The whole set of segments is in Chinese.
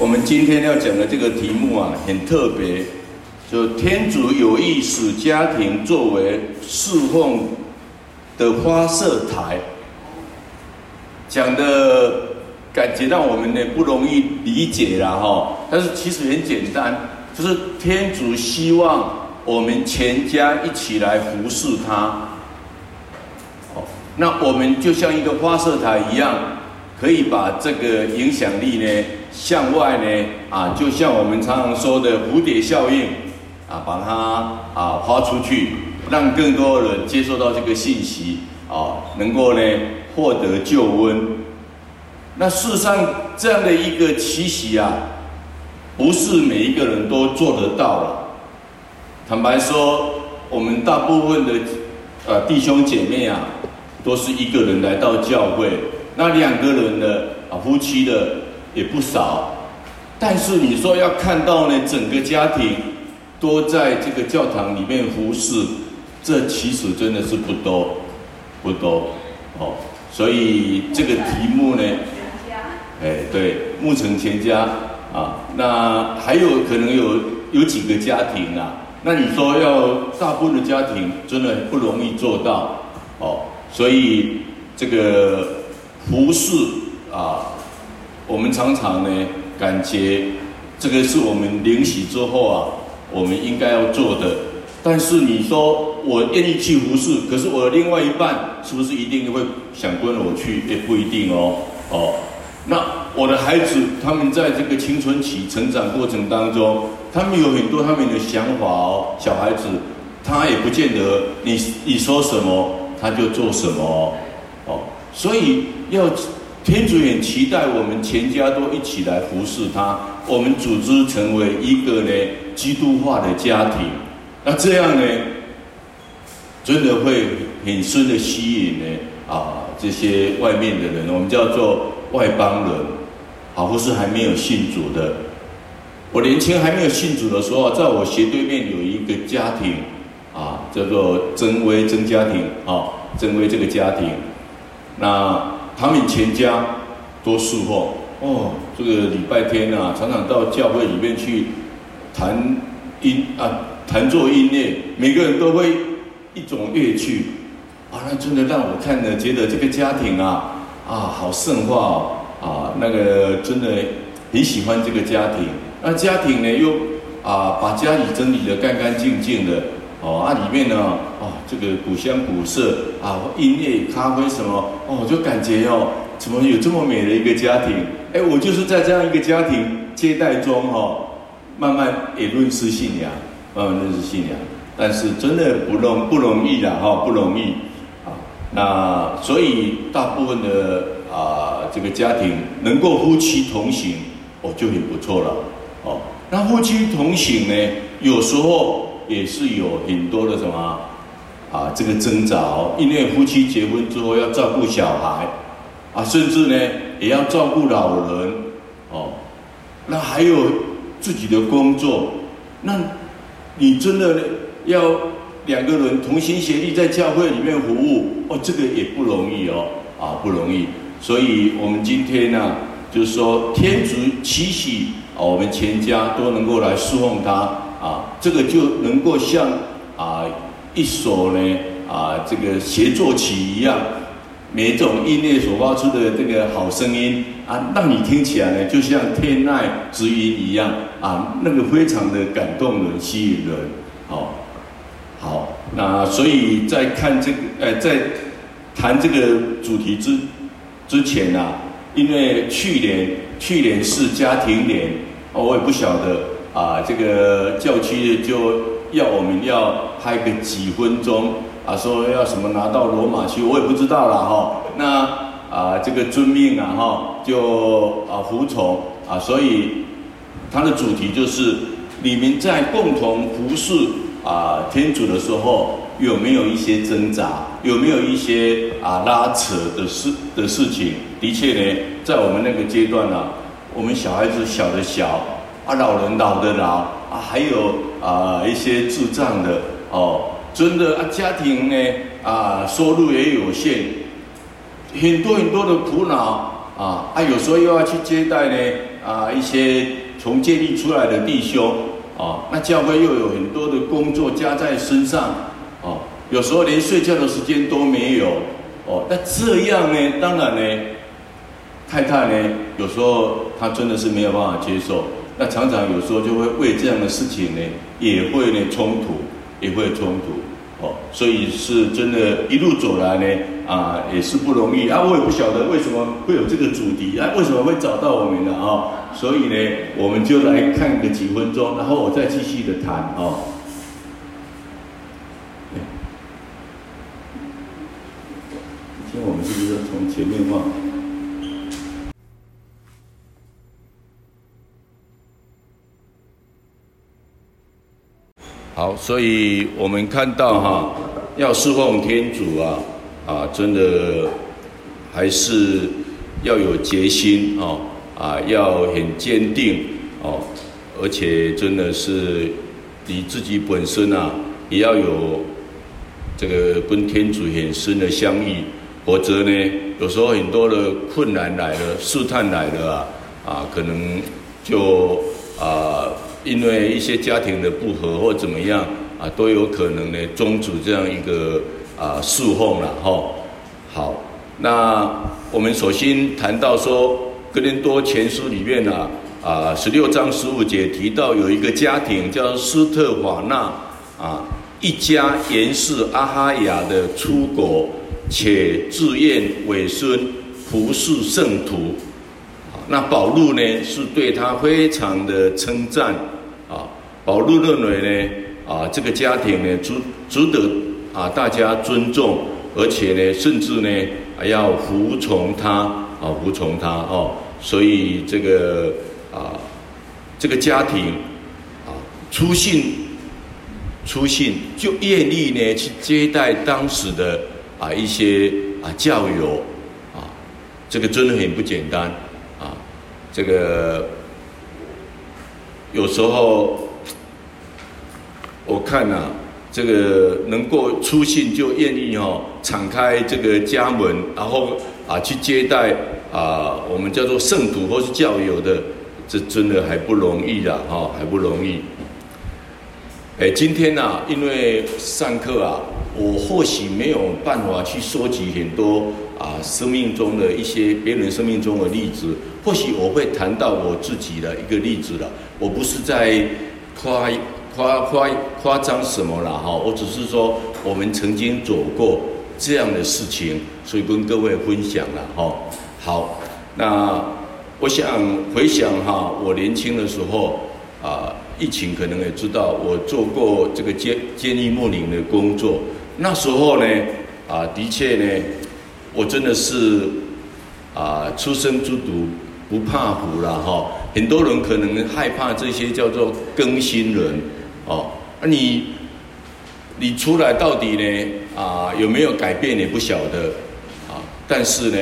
我们今天要讲的这个题目啊，很特别，就天主有意使家庭作为侍奉的发射台，讲的感觉让我们呢不容易理解了哈，但是其实很简单，就是天主希望我们全家一起来服侍他，那我们就像一个发射台一样，可以把这个影响力呢。向外呢，啊，就像我们常常说的蝴蝶效应，啊，把它啊发出去，让更多人接受到这个信息，啊，能够呢获得救恩。那事实上，这样的一个奇袭啊，不是每一个人都做得到了。坦白说，我们大部分的呃弟兄姐妹啊，都是一个人来到教会，那两个人的啊夫妻的。也不少，但是你说要看到呢，整个家庭都在这个教堂里面服侍，这其实真的是不多，不多哦。所以这个题目呢，哎，对，牧成全家啊，那还有可能有有几个家庭啊？那你说要大部分的家庭，真的不容易做到哦。所以这个服侍啊。我们常常呢，感觉这个是我们灵洗之后啊，我们应该要做的。但是你说我愿意去服侍，可是我的另外一半是不是一定会想跟我去？也不一定哦。哦，那我的孩子他们在这个青春期成长过程当中，他们有很多他们的想法哦。小孩子他也不见得你你说什么他就做什么哦。所以要。天主也期待我们全家都一起来服侍他，我们组织成为一个呢基督化的家庭，那这样呢，真的会很深的吸引呢啊这些外面的人，我们叫做外邦人，好，或是还没有信主的。我年轻还没有信主的时候，在我斜对面有一个家庭啊，叫做曾威曾家庭啊，曾威这个家庭，那。他们全家多数哦哦，这个礼拜天啊，常常到教会里面去弹音啊，弹奏音乐，每个人都会一种乐器啊，那真的让我看了，觉得这个家庭啊啊好圣化哦。啊，那个真的很喜欢这个家庭。那家庭呢又啊把家里整理得干干净净的哦，啊里面呢。哦这个古香古色啊，音乐、咖啡什么哦，就感觉哦，怎么有这么美的一个家庭？哎，我就是在这样一个家庭接待中哈、哦，慢慢也认识信仰，慢慢认识信仰。但是真的不容不容易的哈、哦，不容易啊。那所以大部分的啊，这个家庭能够夫妻同行，哦，就很不错了哦。那夫妻同行呢，有时候也是有很多的什么？啊，这个挣扎哦，因为夫妻结婚之后要照顾小孩，啊，甚至呢也要照顾老人，哦，那还有自己的工作，那你真的要两个人同心协力在教会里面服务，哦，这个也不容易哦，啊，不容易。所以我们今天呢，就是说天主期许啊，我们全家都能够来侍奉他，这个就能够像啊。一首呢啊，这个协奏曲一样，每种音乐所发出的这个好声音啊，让你听起来呢，就像天籁之音一样啊，那个非常的感动人、吸引人。好，好，那所以在看这个，呃，在谈这个主题之之前啊，因为去年去年是家庭年，我也不晓得啊，这个教区就。要我们要拍个几分钟啊，说要什么拿到罗马去，我也不知道了哈。那啊，这个遵命啊哈，就啊服从啊，所以它的主题就是你们在共同服侍啊天主的时候，有没有一些挣扎，有没有一些啊拉扯的事的事情？的确呢，在我们那个阶段呢、啊，我们小孩子小的小啊，老人老的老啊，还有。啊，一些智障的哦，真的啊，家庭呢啊，收入也有限，很多很多的苦恼啊，啊，有时候又要去接待呢啊一些从建立出来的弟兄啊，那教会又有很多的工作加在身上哦，有时候连睡觉的时间都没有哦，那这样呢，当然呢，太太呢，有时候她真的是没有办法接受，那常常有时候就会为这样的事情呢，也会呢冲突，也会冲突。哦，所以是真的，一路走来呢，啊，也是不容易啊。我也不晓得为什么会有这个主题啊，为什么会找到我们呢？啊，所以呢，我们就来看个几分钟，然后我再继续的谈哦。听我们是不是从前面放？所以我们看到哈，要侍奉天主啊，啊，真的还是要有决心哦，啊，要很坚定哦，而且真的是你自己本身啊，也要有这个跟天主很深的相遇，否则呢，有时候很多的困难来了，试探来了啊，啊，可能就啊。因为一些家庭的不和或怎么样啊，都有可能呢终止这样一个啊侍奉了哈。好，那我们首先谈到说《哥林多前书》里面呢啊十六章十五节提到有一个家庭叫斯特法纳啊一家原是阿哈亚的出国，且自愿委身服侍圣徒。那保禄呢是对他非常的称赞啊。保禄认为呢，啊，这个家庭呢，值值得啊大家尊重，而且呢，甚至呢，还要服从他，啊，服从他哦。所以这个啊，这个家庭啊，出信，出信就愿意呢去接待当时的啊一些啊教友，啊，这个真的很不简单。这个有时候。我看呐、这个能够出信就愿意哦敞开这个家门，然后啊去接待啊我们叫做圣徒或是教友的，这真的还不容易啦哈，还不容易。哎，今天呐、因为上课啊，我或许没有办法去收集很多啊生命中的一些别人生命中的例子，或许我会谈到我自己的一个例子了。我不是在夸。夸夸夸张什么了哈？我只是说我们曾经走过这样的事情，所以跟各位分享了哈。好，那我想回想哈，我年轻的时候啊，疫情可能也知道，我做过这个监监狱牧灵的工作。那时候呢，啊，的确呢，我真的是啊，初生之犊不怕虎了哈。很多人可能害怕这些叫做更新人。哦，那你你出来到底呢？啊，有没有改变？也不晓得啊。但是呢，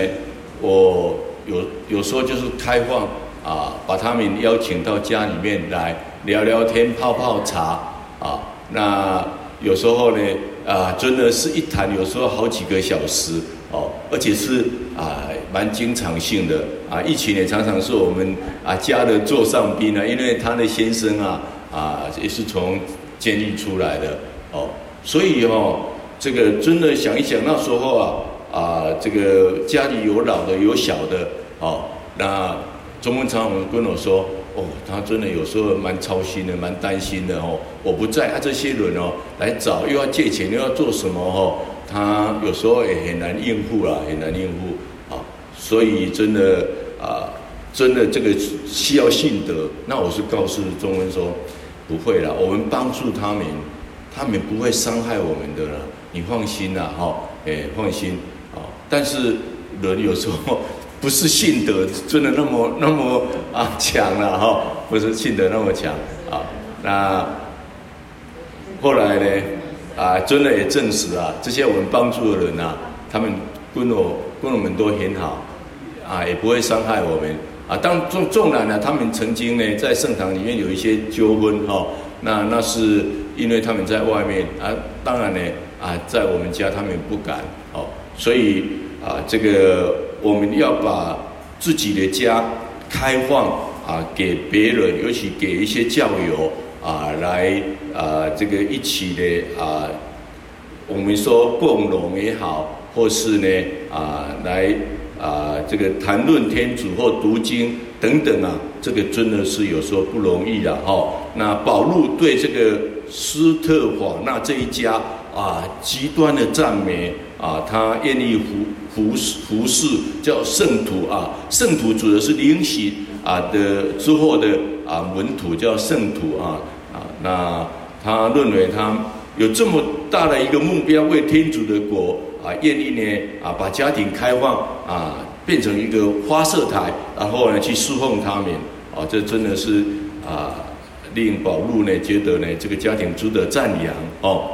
我有有时候就是开放啊，把他们邀请到家里面来聊聊天、泡泡茶啊。那有时候呢，啊，真的是一谈，有时候好几个小时哦，而且是啊，蛮经常性的啊。疫情也常常是我们啊家的座上宾啊，因为他的先生啊。啊，也是从监狱出来的哦，所以哦，这个真的想一想，那时候啊啊，这个家里有老的有小的哦，那中文常常跟我说，哦，他真的有时候蛮操心的，蛮担心的哦。我不在啊，这些人哦来找，又要借钱，又要做什么哦，他有时候也很难应付啦，很难应付啊。所以真的啊，真的这个需要信德。那我是告诉中文说。不会啦，我们帮助他们，他们不会伤害我们的啦，你放心啦，哈，哎，放心啊。但是人有时候不是信德真的那么那么啊强了哈，不是信德那么强啊。那后来呢，啊，真的也证实啊，这些我们帮助的人啊，他们跟我跟我们都很好，啊，也不会伤害我们。啊，当纵纵然呢，他们曾经呢在圣堂里面有一些纠纷哈，那那是因为他们在外面啊，当然呢啊，在我们家他们不敢哦，所以啊，这个我们要把自己的家开放啊给别人，尤其给一些教友啊来啊这个一起的啊，我们说共荣也好，或是呢啊来啊这个谈论天主或读经等等啊，这个真的是有时候不容易的哈。那保禄对这个斯特法纳这一家啊极端的赞美。啊，他愿意服服服侍，叫圣徒啊，圣徒指的是灵洗啊的之后的啊门徒叫圣徒啊啊，那他认为他有这么大的一个目标，为天主的国啊，愿意呢啊把家庭开放啊，变成一个花色台，然后呢去侍奉他们啊，这真的是啊令保禄呢觉得呢这个家庭值得赞扬哦。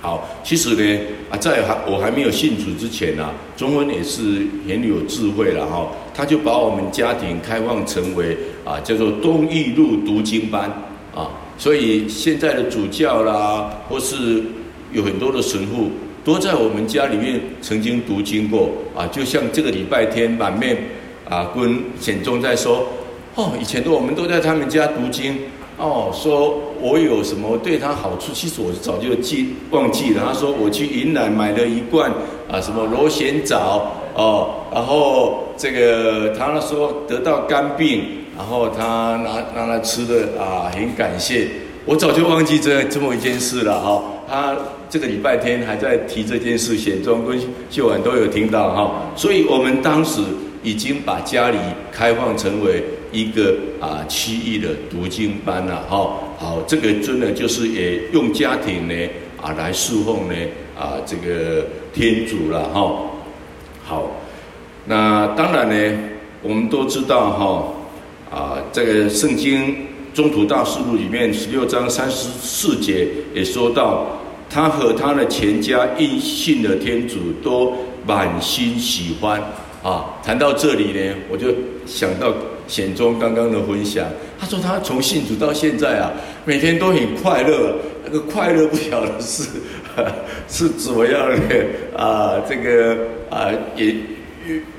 好，其实呢，啊，在还我还没有信主之前呢，啊，中文也是很有智慧了哈。他就把我们家庭开放成为啊，叫做东义路读经班啊。所以现在的主教啦，或是有很多的神父，都在我们家里面曾经读经过啊。就像这个礼拜天满面啊，跟显宗在说，哦，以前都我们都在他们家读经。哦，说我有什么对他好处？其实我早就记忘记了。他说我去云南买了一罐啊，什么螺旋藻哦，然后这个他说得到肝病，然后他拿拿来吃的啊，很感谢。我早就忘记这这么一件事了哈、哦。他这个礼拜天还在提这件事，显中跟秀婉都有听到哈、哦。所以我们当时已经把家里开放成为。一个啊，区域的读经班呐，哈，好，这个真的就是也用家庭呢啊来侍奉呢啊这个天主了哈，好，那当然呢，我们都知道哈啊，这个圣经宗徒大事录里面十六章三十四节也说到，他和他的全家因信的天主都满心喜欢啊。谈到这里呢，我就想到。显宗刚刚的分享，他说他从信主到现在啊，每天都很快乐。那个快乐不晓得是 是怎么样的啊？这个啊也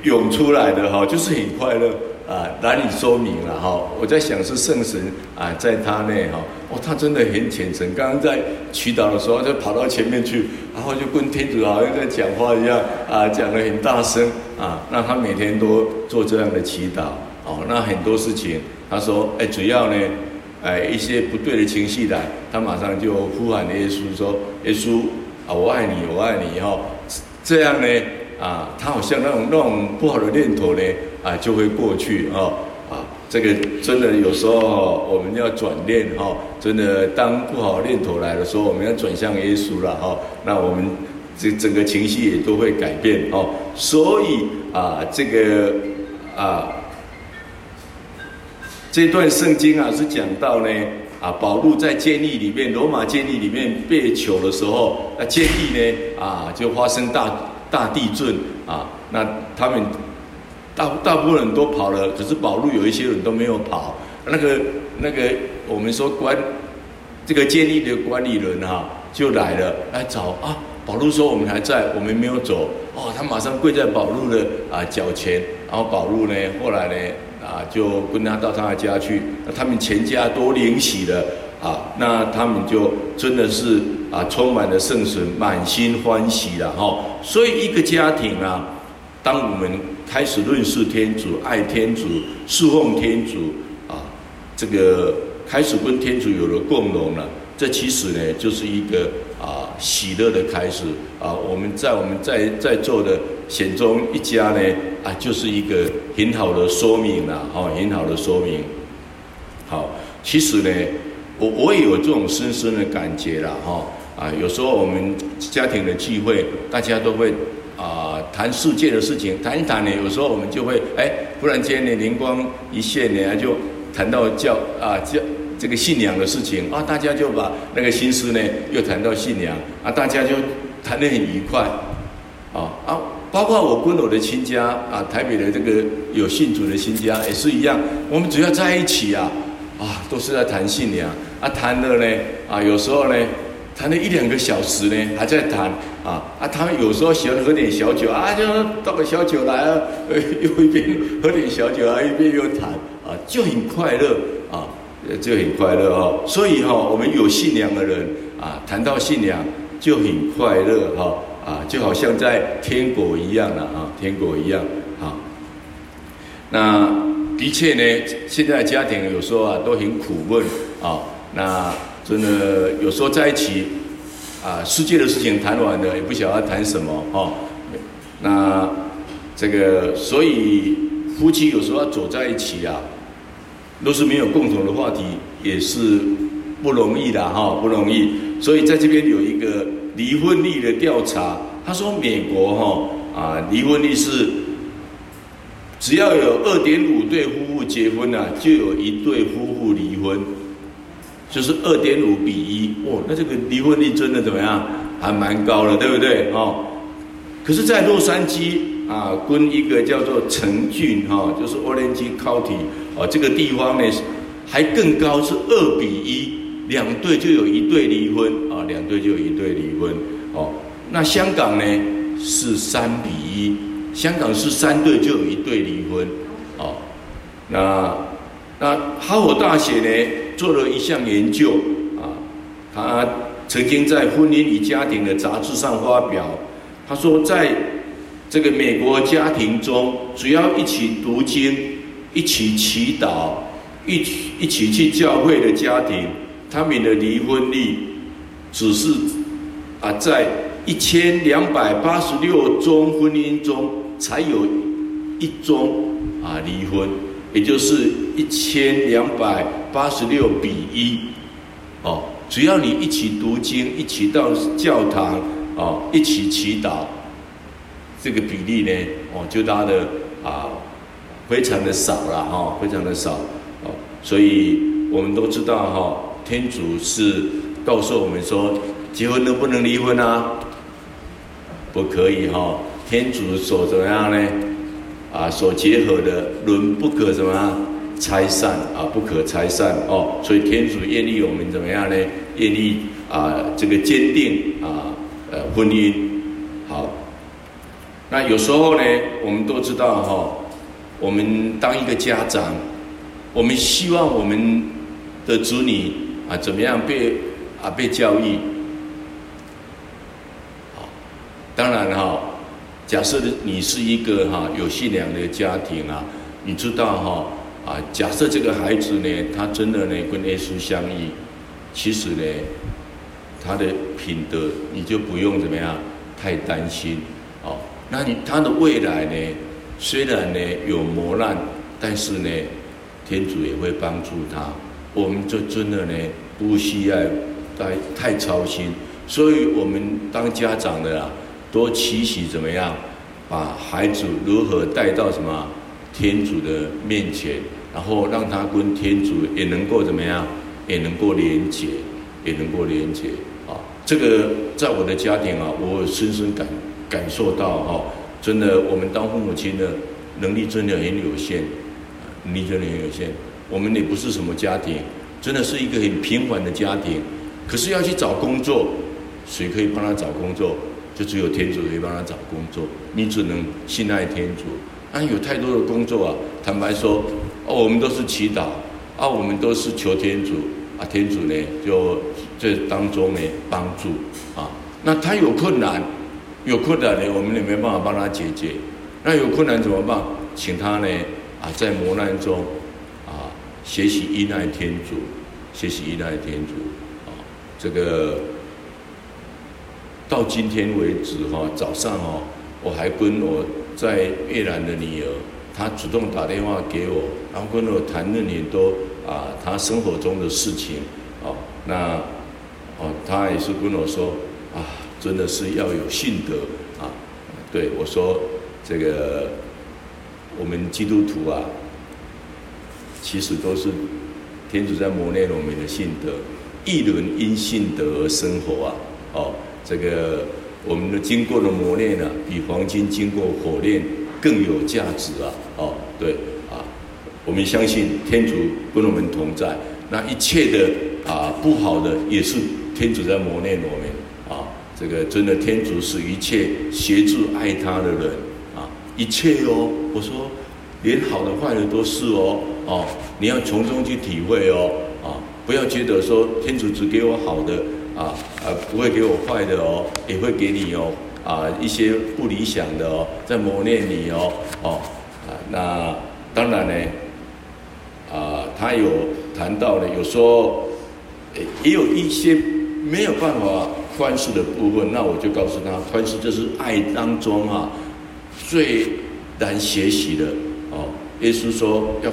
涌出来的哈，就是很快乐啊，难以说明了哈。我在想是圣神啊，在他内哈，哦，他真的很虔诚。刚刚在祈祷的时候，就跑到前面去，然后就跟天主好像在讲话一样啊，讲得很大声啊。那他每天都做这样的祈祷。哦，那很多事情，他说，哎，主要呢，哎，一些不对的情绪来，他马上就呼喊耶稣说，耶稣啊，我爱你，我爱你，哈，这样呢，啊，他好像那种那种不好的念头呢，啊，就会过去，哈，啊，这个真的有时候我们要转念，哈，真的当不好念头来的时候，我们要转向耶稣了，哈，那我们这整个情绪也都会改变，哦，所以啊，这个啊。这段圣经啊，是讲到呢，啊，保禄在监狱里面，罗马监狱里面被囚的时候，那监狱呢，啊，就发生大大地震啊，那他们大大部分人都跑了，可是保禄有一些人都没有跑，那个那个我们说管这个监狱的管理人、啊，就来了来找啊，保禄说我们还在，我们没有走，哦，他马上跪在保禄的啊脚前，然后保禄呢，后来呢。啊，就跟他到他的家去，那他们全家都领喜了啊，那他们就真的是啊，充满了圣神，满心欢喜了哈。所以一个家庭啊，当我们开始认识天主、爱天主、侍奉天主啊，这个开始跟天主有了共融了，这其实呢，就是一个啊喜乐的开始啊。我们在我们在在座的显宗一家呢。啊，就是一个很好的说明了，哦，很好的说明。好，其实呢，我我也有这种深深的感觉了，哈，啊，有时候我们家庭的聚会，大家都会啊谈世界的事情，谈一谈呢，有时候我们就会，哎，忽然间呢灵光一现呢，就谈到教啊教这个信仰的事情，啊，大家就把那个心思呢又谈到信仰，啊，大家就谈得很愉快，啊啊。包括我跟我的亲家啊，台北的这个有信主的亲家也是一样，我们只要在一起啊，啊，都是在谈信仰。啊，谈的呢啊，有时候呢谈了一两个小时呢，还在谈啊啊，他们有时候喜欢喝点小酒啊，就倒个小酒来啊，又一边喝点小酒啊，一边又谈啊，就很快乐啊，就很快乐哦。所以哈，我们有信仰的人啊，谈到信仰就很快乐哈。啊，就好像在天国一样了啊，天国一样啊。那的确呢，现在家庭有时候啊都很苦闷啊。那真的有时候在一起啊，世界的事情谈完了，也不晓得谈什么哦。那这个，所以夫妻有时候要走在一起啊，都是没有共同的话题，也是不容易的哈，不容易。所以在这边有一个离婚率的调查，他说美国哈啊，离婚率是只要有二点五对夫妇结婚啊，就有一对夫妇离婚，就是二点五比一哦，那这个离婚率真的怎么样？还蛮高的，对不对哦？可是，在洛杉矶啊，跟一个叫做城郡哈，就是 Orange County 啊，这个地方呢，还更高，是二比一，两对就有一对离婚啊，两对就有一对离婚哦。那香港呢是三比一，香港是三对就有一对离婚哦。那那哈佛大学呢做了一项研究啊，他曾经在《婚姻与家庭》的杂志上发表。他说，在这个美国家庭中，只要一起读经、一起祈祷、一起一起去教会的家庭，他们的离婚率只是啊，在一千两百八十六宗婚姻中，才有一宗啊离婚，也就是一千两百八十六比一哦。只要你一起读经、一起到教堂。哦，一起祈祷，这个比例呢，哦，就大的啊，非常的少了哈、哦，非常的少哦，所以我们都知道哈、哦，天主是告诉我们说，结婚能不能离婚啊？不可以哈、哦，天主所怎么样呢？啊，所结合的，伦不可怎么样拆散啊，不可拆散哦，所以天主愿意我们怎么样呢？愿意啊，这个坚定啊。呃，婚姻好，那有时候呢，我们都知道哈，我们当一个家长，我们希望我们的子女啊，怎么样被啊被教育？好，当然哈，假设你是一个哈有信仰的家庭啊，你知道哈啊，假设这个孩子呢，他真的呢跟耶稣相遇，其实呢。他的品德，你就不用怎么样太担心哦。那你他的未来呢？虽然呢有磨难，但是呢，天主也会帮助他。我们就真的呢不需要太太操心。所以我们当家长的啊，多期许怎么样，把孩子如何带到什么天主的面前，然后让他跟天主也能够怎么样，也能够连接，也能够连接啊。这个在我的家庭啊，我深深感感受到哈，真的，我们当父母亲的能力真的很有限，能力真的很有限。我们也不是什么家庭，真的是一个很平凡的家庭。可是要去找工作，谁可以帮他找工作？就只有天主可以帮他找工作。你只能信赖天主。啊，有太多的工作啊，坦白说，哦，我们都是祈祷，啊，我们都是求天主。啊，天主呢，就这当中呢帮助啊。那他有困难，有困难呢，我们也没办法帮他解决。那有困难怎么办？请他呢啊，在磨难中，学习依赖天主，学习依赖天主啊。这个到今天为止哈，早上哦，我还跟我在越南的女儿，她主动打电话给我，然后跟我谈了很多。啊，她生活中的事情，哦，那，哦，他也是跟我说，啊，真的是要有信德啊。对我说，这个我们基督徒啊，其实都是天主在磨练我们的信德，一轮因信德而生活啊。哦，这个我们的经过的磨练呢，比黄金经过火炼更有价值啊。哦，对啊。我们相信天主跟我们同在，那一切的啊不好的也是天主在磨练我们啊。这个真的天主是一切协助爱他的人啊，一切哦。我说连好的坏的都是哦哦，你要从中去体会哦，啊，不要觉得说天主只给我好的啊，啊，不会给我坏的哦，也会给你哦，啊，一些不理想的哦，在磨练你哦，哦，啊，那当然呢，啊，他有谈到呢，有说，也有一些没有办法宽恕的部分，那我就告诉他，宽恕就是爱当中啊，最难学习的。耶稣说要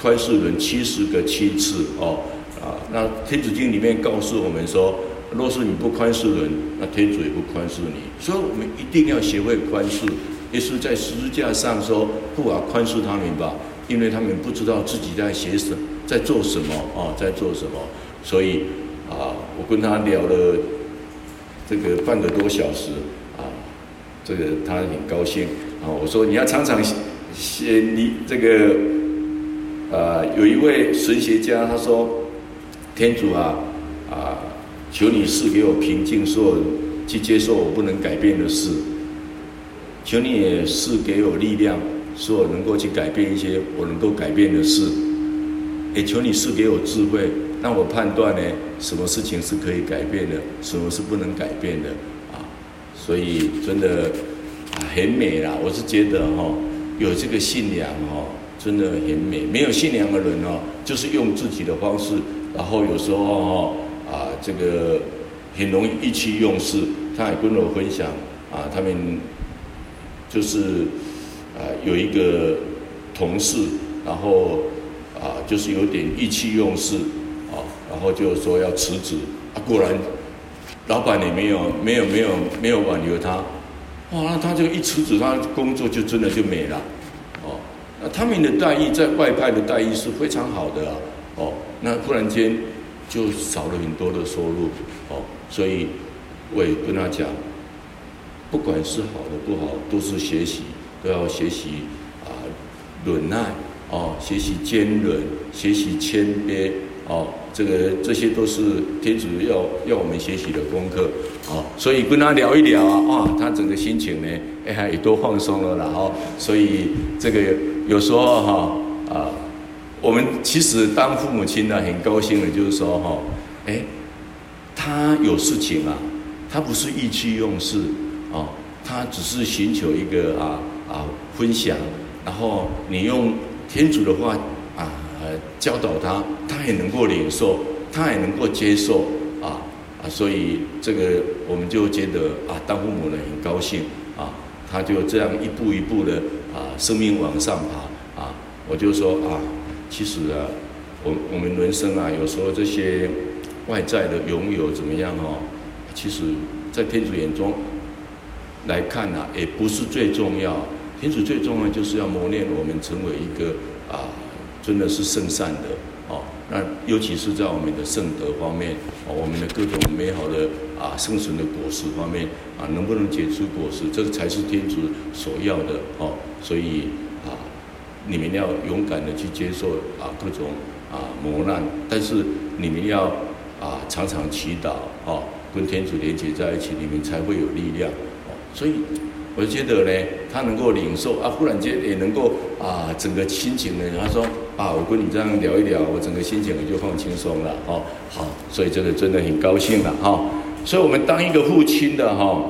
宽恕人七十个七次哦，啊，那天主经里面告诉我们说，若是你不宽恕人，那天主也不宽恕你。所以我们一定要学会宽恕。耶稣在十字架上说：“不啊，宽恕他们吧，因为他们不知道自己在写什，在做什么啊，在做什么。”所以啊，我跟他聊了这个半个多小时啊，这个他很高兴啊。我说你要常常写你这个啊，有一位神学家他说：“天主啊啊，求你赐给我平静，说去接受我不能改变的事。求你也赐给我力量，使我能够去改变一些我能够改变的事。也求你赐给我智慧。”让我判断呢，什么事情是可以改变的，什么是不能改变的啊？所以真的很美啦。我是觉得哈，有这个信仰哦，真的很美。没有信仰的人哦，就是用自己的方式，然后有时候哦啊，这个很容易意气用事。他也跟我分享啊，他们就是啊有一个同事，然后啊就是有点意气用事啊。然后就说要辞职，啊，果然，老板也没有没有没有没有挽留他，哇，那他这个一辞职，他工作就真的就没了，哦，那他们的待遇在外派的待遇是非常好的，哦，那忽然间就少了很多的收入，哦，所以我也跟他讲，不管是好的不好，都是学习，都要学习啊，忍耐，哦，学习坚忍，学习谦卑，哦。这个这些都是天主要要我们学习的功课，哦，所以跟他聊一聊啊，哇，他整个心情呢，哎，也都放松了，然后，所以这个有时候哈，啊，我们其实当父母亲呢，很高兴的，就是说哈，哎，他有事情啊，他不是意气用事，啊，他只是寻求一个啊啊分享，然后你用天主的话。呃，教导他，他也能够领受，他也能够接受，所以这个我们就觉得啊，当父母的很高兴啊，他就这样一步一步的啊，生命往上爬啊，我就说啊，其实啊，我我们人生啊，有时候这些外在的拥有怎么样哦，其实在天主眼中来看呢，也不是最重要，天主最重要就是要磨练我们成为一个啊。真的是圣善的哦，那尤其是在我们的圣德方面哦，我们的各种美好的啊圣神的果实方面啊，能不能结出果实，这个才是天主所要的哦。所以啊，你们要勇敢的去接受啊各种啊磨难，但是你们要啊常常祈祷哦，跟天主连接在一起，你们才会有力量。所以。我觉得呢，他能够领受啊，忽然间也能够啊，整个心情呢，他说啊，我跟你这样聊一聊，我整个心情也就放轻松了哦。好，所以这个真的很高兴了哈。所以我们当一个父亲的哈，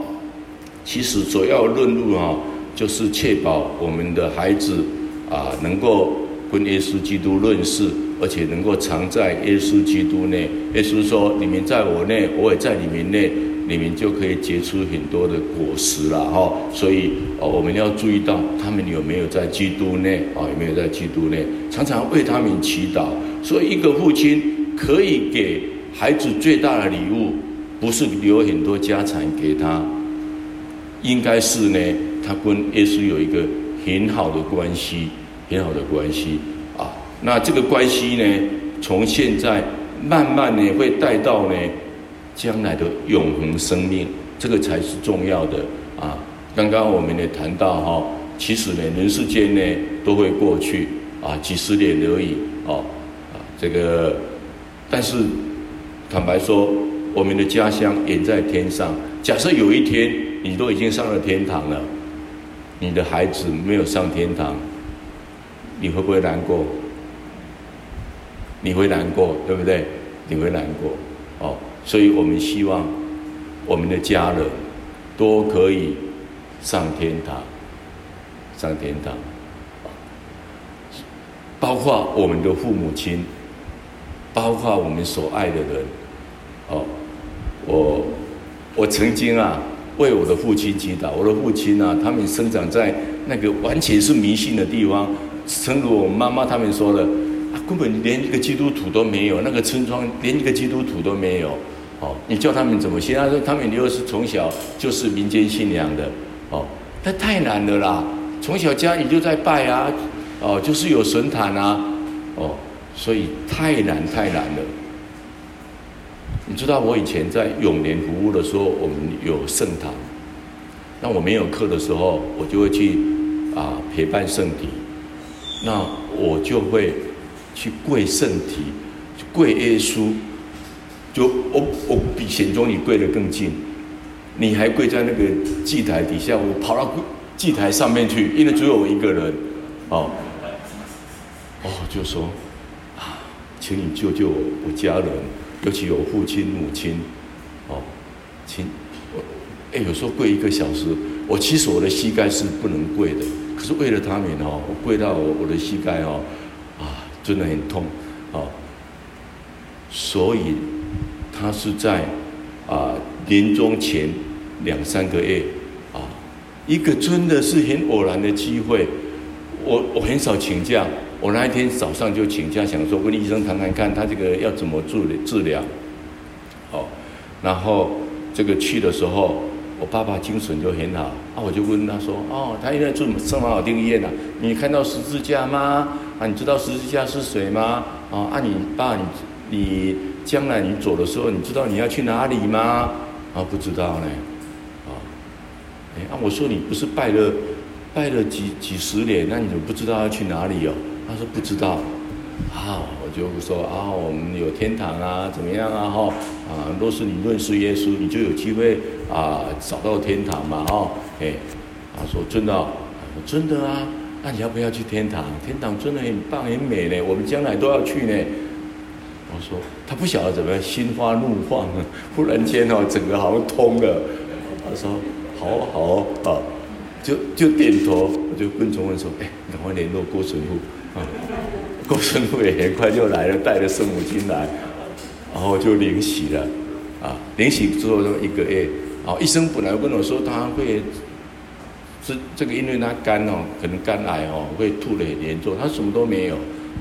其实主要论路哈，就是确保我们的孩子啊，能够跟耶稣基督认识，而且能够常在耶稣基督内。耶稣说：“你们在我内，我也在你们内。”你们就可以结出很多的果实了哈，所以哦，我们要注意到他们有没有在基督内啊？有没有在基督内？常常为他们祈祷。所以，一个父亲可以给孩子最大的礼物，不是留很多家产给他，应该是呢，他跟耶稣有一个很好的关系，很好的关系啊。那这个关系呢，从现在慢慢呢，会带到呢。将来的永恒生命，这个才是重要的啊！刚刚我们也谈到哈，其实呢，人世间呢都会过去啊，几十年而已哦啊，这个，但是坦白说，我们的家乡远在天上。假设有一天你都已经上了天堂了，你的孩子没有上天堂，你会不会难过？你会难过，对不对？你会难过，哦，所以我们希望我们的家人都可以上天堂，上天堂，包括我们的父母亲，包括我们所爱的人，哦，我我曾经啊为我的父亲祈祷，我的父亲啊，他们生长在那个完全是迷信的地方，正如我妈妈他们说的。根本连一个基督徒都没有，那个村庄连一个基督徒都没有。哦，你叫他们怎么信？他说他们又是从小就是民间信仰的。哦，那太难了啦！从小家里就在拜啊，哦，就是有神坛啊，哦，所以太难太难了。你知道我以前在永联服务的时候，我们有圣堂，那我没有课的时候，我就会去啊陪伴圣体，那我就会。去跪圣体，跪耶稣，就我我比显宗你跪得更近，你还跪在那个祭台底下，我跑到祭台上面去，因为只有我一个人，哦，哦，就说啊，请你救救我，我家人，尤其我父亲母亲，哦，请我，哎，有时候跪一个小时，我其实我的膝盖是不能跪的，可是为了他们哦，我跪到我的膝盖哦。啊真的很痛，啊，所以他是在啊临终前两三个月啊，一个真的是很偶然的机会，我我很少请假，我那一天早上就请假，想说跟医生谈谈看，他这个要怎么治治疗，好，然后这个去的时候，我爸爸精神就很好，啊，我就问他说，哦，他现在住圣马尔定医院啊，你看到十字架吗？啊，你知道十字架是谁吗？啊，啊，你爸，你你将来你走的时候，你知道你要去哪里吗？啊，不知道呢。啊，哎，啊，我说你不是拜了拜了几几十年，那你怎么不知道要去哪里哦？他说不知道。啊，我就说啊，我们有天堂啊，怎么样啊？哈，啊，若是你认识耶稣，你就有机会啊，找到天堂嘛，哈，哎，他说真的，我说真的啊。那你要不要去天堂？天堂真的很棒很美呢，我们将来都要去呢。我说他不晓得怎么样，心花怒放，忽然间哦，整个好像通了。他说好好啊，就就点头，我就跟崇文说，哎，赶快联络郭神父啊。郭神父也很快就来了，带着圣母亲来，然后就领洗了啊。领洗之后就一个月，啊，医生本来跟我说他会。这这个因为他肝哦，可能肝癌哦，会吐得很严重。他什么都没有，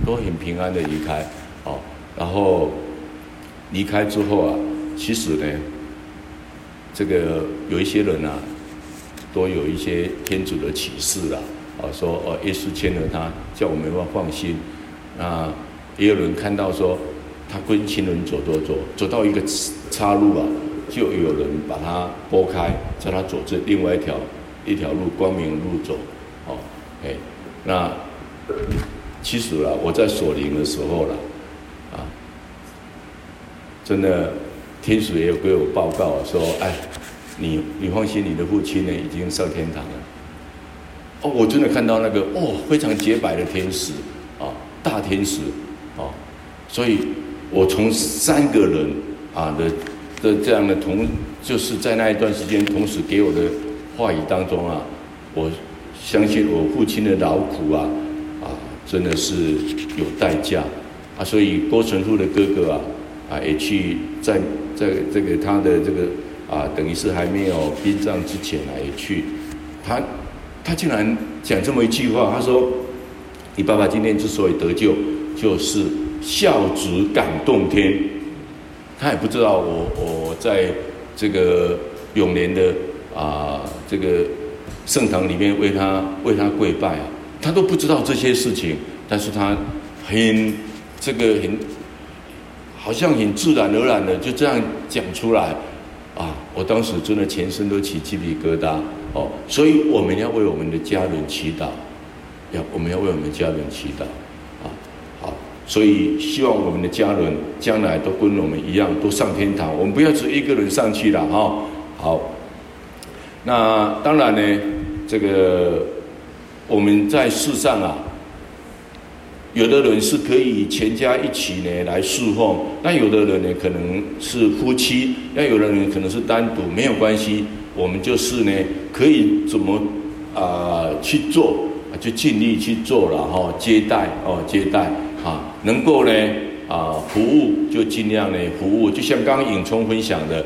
都很平安的离开。然后离开之后啊，其实呢，这个有一些人啊，都有一些天主的启示啦。啊，说哦，耶稣牵了他，叫我们要放心。啊，也有人看到说，他跟情人走走走，走到一个岔路啊，就有人把他拨开，叫他走这另外一条。一条路，光明路走，哦，哎，那其实啦，我在索灵的时候啦，真的，天使也有给我报告说，哎，你你放心，你的父亲呢已经上天堂了。哦，我真的看到那个哦，非常洁白的天使，啊，大天使，啊，所以我从三个人啊的的这样的同，就是在那一段时间同时给我的。话语当中啊，我相信我父亲的劳苦啊，啊，真的是有代价啊，所以郭神父的哥哥啊，啊，也去在在这个他的这个啊，等于是还没有殡葬之前啊，也去，他他竟然讲这么一句话，他说：“你爸爸今天之所以得救，就是孝子感动天。”他也不知道我我在这个永年的。啊，这个圣堂里面为他为他跪拜啊，他都不知道这些事情，但是他很这个很，好像很自然而然的就这样讲出来啊，我当时真的全身都起鸡皮疙瘩哦，所以我们要为我们的家人祈祷，要我们要为我们家人祈祷啊，好，所以希望我们的家人将来都跟我们一样都上天堂，我们不要只一个人上去了哈，好。那当然呢，这个我们在世上啊，有的人是可以全家一起呢来侍奉，那有的人呢可能是夫妻，那有的人可能是单独，没有关系，我们就是呢可以怎么啊、去做，就尽力去做了哈，接待哦接待啊，能够呢啊服务就尽量呢服务，就像刚刚颖聪分享的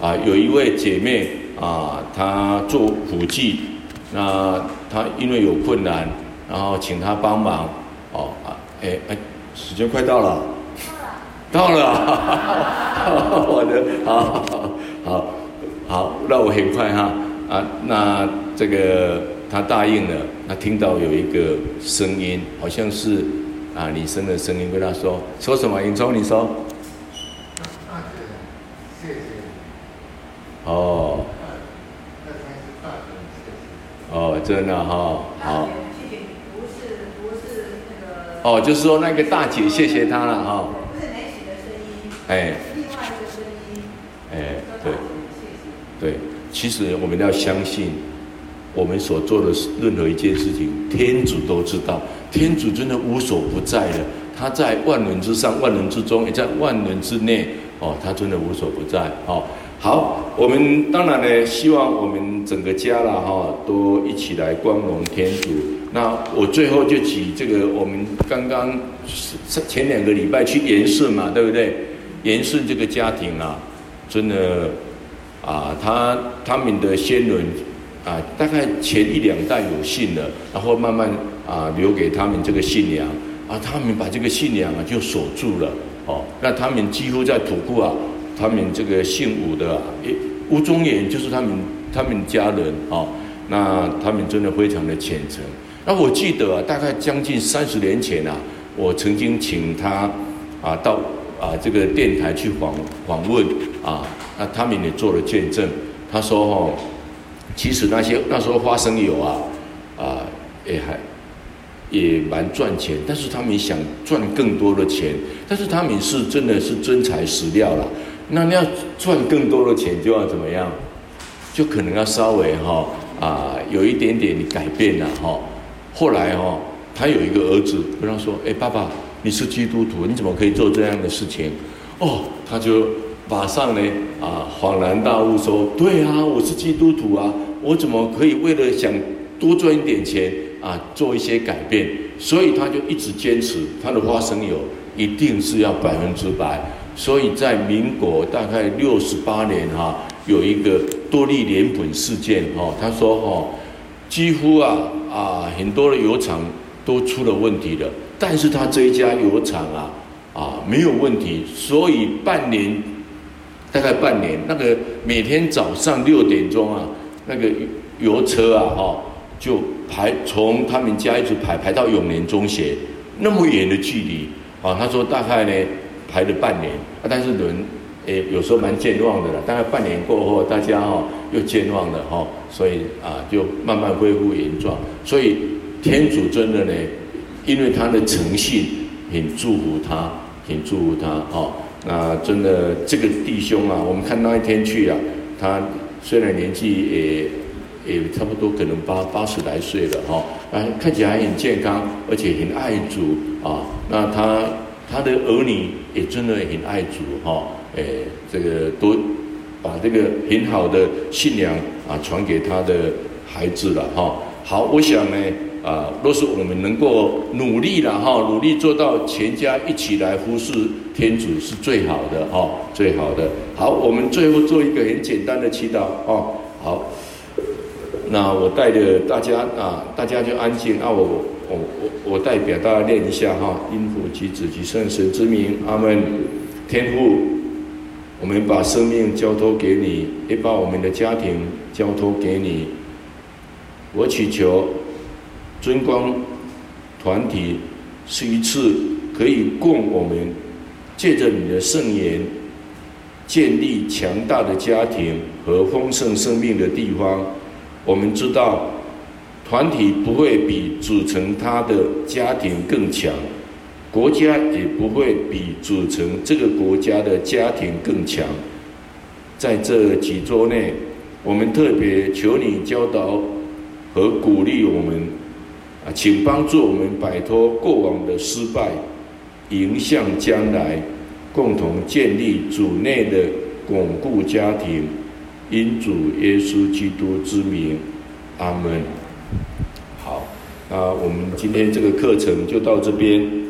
啊，有一位姐妹啊，她做辅具，那她因为有困难。然后请他帮忙，哎哎，时间快到了，到了，到了，我的好，好，好，那我很快哈。啊，那这个他答应了，他听到有一个声音，好像是啊女生的声音，跟他说说什么？尹聪，你说，哦，哦，真的哈，好。哦，就是说那个大姐，谢谢他了哈。哎。另外一个声音。哎，对。对，其实我们要相信，我们所做的任何一件事情，天主都知道。天主真的无所不在的，他在万人之上，万人之中，也在万人之内。哦，他真的无所不在。哦，好，我们当然呢，希望我们整个家了哈，都一起来光荣天主。那我最后就举这个，我们刚刚前两个礼拜去延顺嘛，对不对？延顺这个家庭啊，真的啊，他他们的先人啊，大概前一两代有信了，然后慢慢啊留给他们这个信仰啊，他们把这个信仰啊就守住了哦。那他们几乎在土库啊，他们这个姓吴的，诶，吴宗言就是他们他们家人哦。那他们真的非常的虔诚。那我记得啊，大概将近三十年前啊，我曾经请他啊到啊这个电台去访访问啊，那他们也做了见证。他说哦，其实那些那时候花生油啊啊也还也蛮赚钱，但是他们想赚更多的钱，但是他们是真的是真材实料了。那你要赚更多的钱，就要怎么样？就可能要稍微哈啊有一点点改变了哈。后来哦，他有一个儿子跟他说：“哎，爸爸，你是基督徒，你怎么可以做这样的事情？”哦，他就马上呢啊恍然大悟说：“对啊，我是基督徒啊，我怎么可以为了想多赚一点钱啊做一些改变？”所以他就一直坚持他的花生油一定是要百分之百。所以在民国大概六十八年哈、啊，有一个多利莲苯事件哈，他说哈，几乎啊。啊，很多的油厂都出了问题了，但是他这一家油厂啊，啊没有问题，所以半年，大概半年，那个每天早上六点钟啊，那个油车啊，哈、哦，就排从他们家一直排排到永年中学，那么远的距离，啊，他说大概呢排了半年，啊，但是人。诶，有时候蛮健忘的了。大概半年过后，大家哈又健忘了哈，所以啊，就慢慢恢复原状。所以天主真的呢，因为他的诚信，很祝福他，很祝福他哈。那真的这个弟兄啊，我们看那一天去啊，他虽然年纪也也差不多，可能八八十来岁了哈，啊，看起来很健康，而且很爱主啊。那他他的儿女也真的很爱主哈。诶，这个都把这个很好的信仰啊传给他的孩子了哈。好，我想呢啊，若是我们能够努力了哈，努力做到全家一起来服侍天主是最好的哈，最好的。好，我们最后做一个很简单的祈祷哦。好，那我带着大家啊，大家就安静啊，我我我我代表大家念一下哈，因父及子及圣神之名，阿门。天父。我们把生命交托给你，也把我们的家庭交托给你。我祈求尊光团体是一次可以供我们借着你的圣言建立强大的家庭和丰盛生命的地方。我们知道团体不会比组成他的家庭更强。国家也不会比组成这个国家的家庭更强。在这几周内，我们特别求你教导和鼓励我们，啊，请帮助我们摆脱过往的失败，迎向将来，共同建立主内的巩固家庭。因主耶稣基督之名，阿门。好，那我们今天这个课程就到这边。